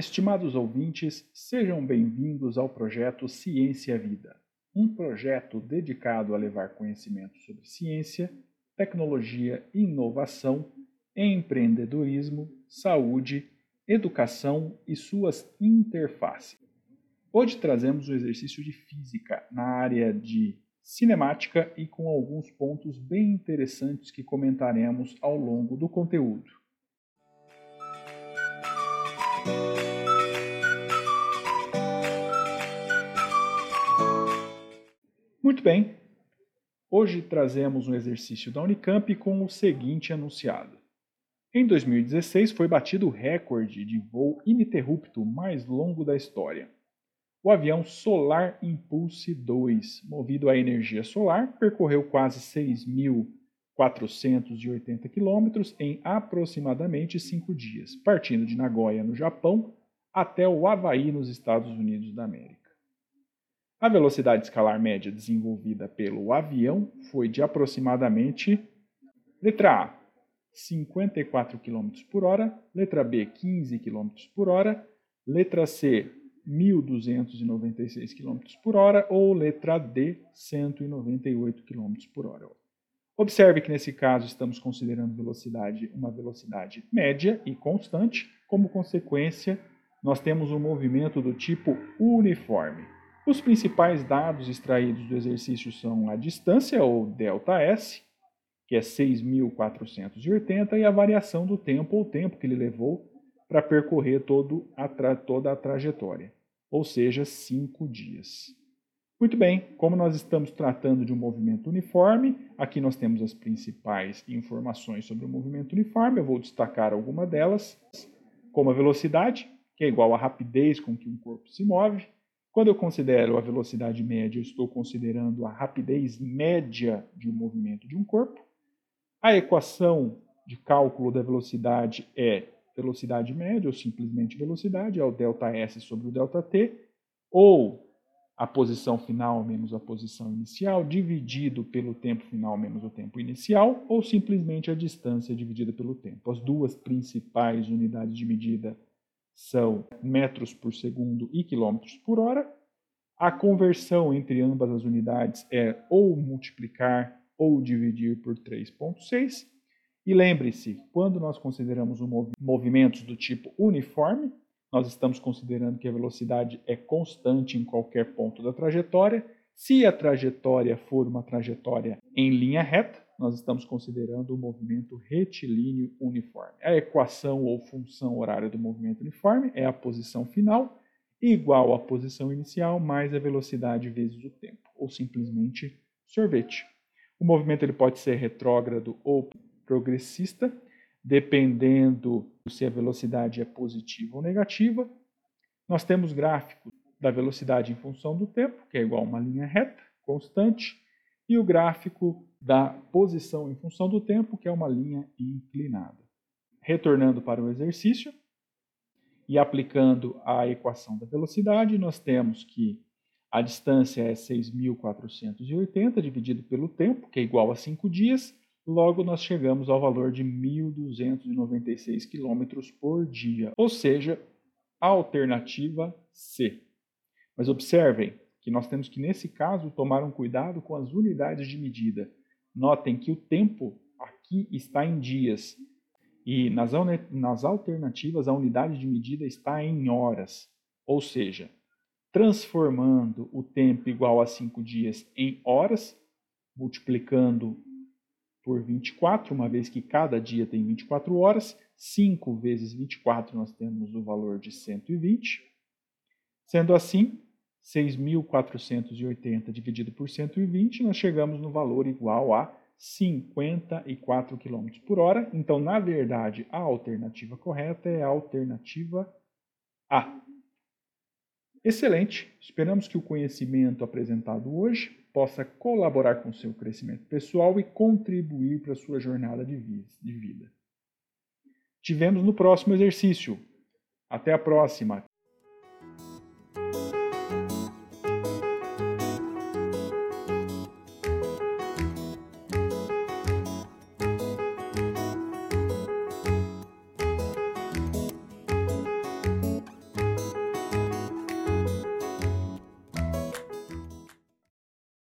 Estimados ouvintes, sejam bem-vindos ao projeto Ciência Vida, um projeto dedicado a levar conhecimento sobre ciência, tecnologia, inovação, empreendedorismo, saúde, educação e suas interfaces. Hoje trazemos um exercício de física na área de cinemática e com alguns pontos bem interessantes que comentaremos ao longo do conteúdo. Muito bem, hoje trazemos um exercício da Unicamp com o seguinte anunciado. Em 2016 foi batido o recorde de voo ininterrupto mais longo da história. O avião Solar Impulse 2, movido a energia solar, percorreu quase 6.480 quilômetros em aproximadamente cinco dias, partindo de Nagoya, no Japão, até o Havaí, nos Estados Unidos da América. A velocidade escalar média desenvolvida pelo avião foi de aproximadamente letra A, 54 km por hora, letra B, 15 km por hora, letra C, 1.296 km por hora ou letra D, 198 km por hora. Observe que nesse caso estamos considerando velocidade uma velocidade média e constante. Como consequência, nós temos um movimento do tipo uniforme. Os principais dados extraídos do exercício são a distância, ou ΔS, que é 6.480, e a variação do tempo, ou tempo que ele levou para percorrer a toda a trajetória ou seja, cinco dias. Muito bem, como nós estamos tratando de um movimento uniforme, aqui nós temos as principais informações sobre o movimento uniforme, eu vou destacar alguma delas, como a velocidade, que é igual à rapidez com que um corpo se move. Quando eu considero a velocidade média, eu estou considerando a rapidez média de um movimento de um corpo. A equação de cálculo da velocidade é velocidade média, ou simplesmente velocidade, é o ΔS sobre o ΔT, ou a posição final menos a posição inicial, dividido pelo tempo final menos o tempo inicial, ou simplesmente a distância dividida pelo tempo. As duas principais unidades de medida são metros por segundo e quilômetros por hora. A conversão entre ambas as unidades é ou multiplicar ou dividir por 3,6. E lembre-se, quando nós consideramos um movimentos do tipo uniforme, nós estamos considerando que a velocidade é constante em qualquer ponto da trajetória. Se a trajetória for uma trajetória em linha reta, nós estamos considerando o movimento retilíneo uniforme. A equação ou função horária do movimento uniforme é a posição final igual à posição inicial mais a velocidade vezes o tempo, ou simplesmente sorvete. O movimento ele pode ser retrógrado ou progressista, dependendo se a velocidade é positiva ou negativa. Nós temos gráficos da velocidade em função do tempo, que é igual a uma linha reta, constante, e o gráfico da posição em função do tempo, que é uma linha inclinada. Retornando para o exercício e aplicando a equação da velocidade, nós temos que a distância é 6.480 dividido pelo tempo, que é igual a 5 dias, Logo, nós chegamos ao valor de 1.296 km por dia, ou seja, a alternativa C. Mas observem que nós temos que, nesse caso, tomar um cuidado com as unidades de medida. Notem que o tempo aqui está em dias e nas, nas alternativas a unidade de medida está em horas, ou seja, transformando o tempo igual a 5 dias em horas, multiplicando por 24, uma vez que cada dia tem 24 horas. 5 vezes 24 nós temos o valor de 120. Sendo assim, 6.480 dividido por 120, nós chegamos no valor igual a 54 km por hora. Então, na verdade, a alternativa correta é a alternativa A. Excelente! Esperamos que o conhecimento apresentado hoje possa colaborar com seu crescimento pessoal e contribuir para a sua jornada de vida. Tivemos no próximo exercício. Até a próxima!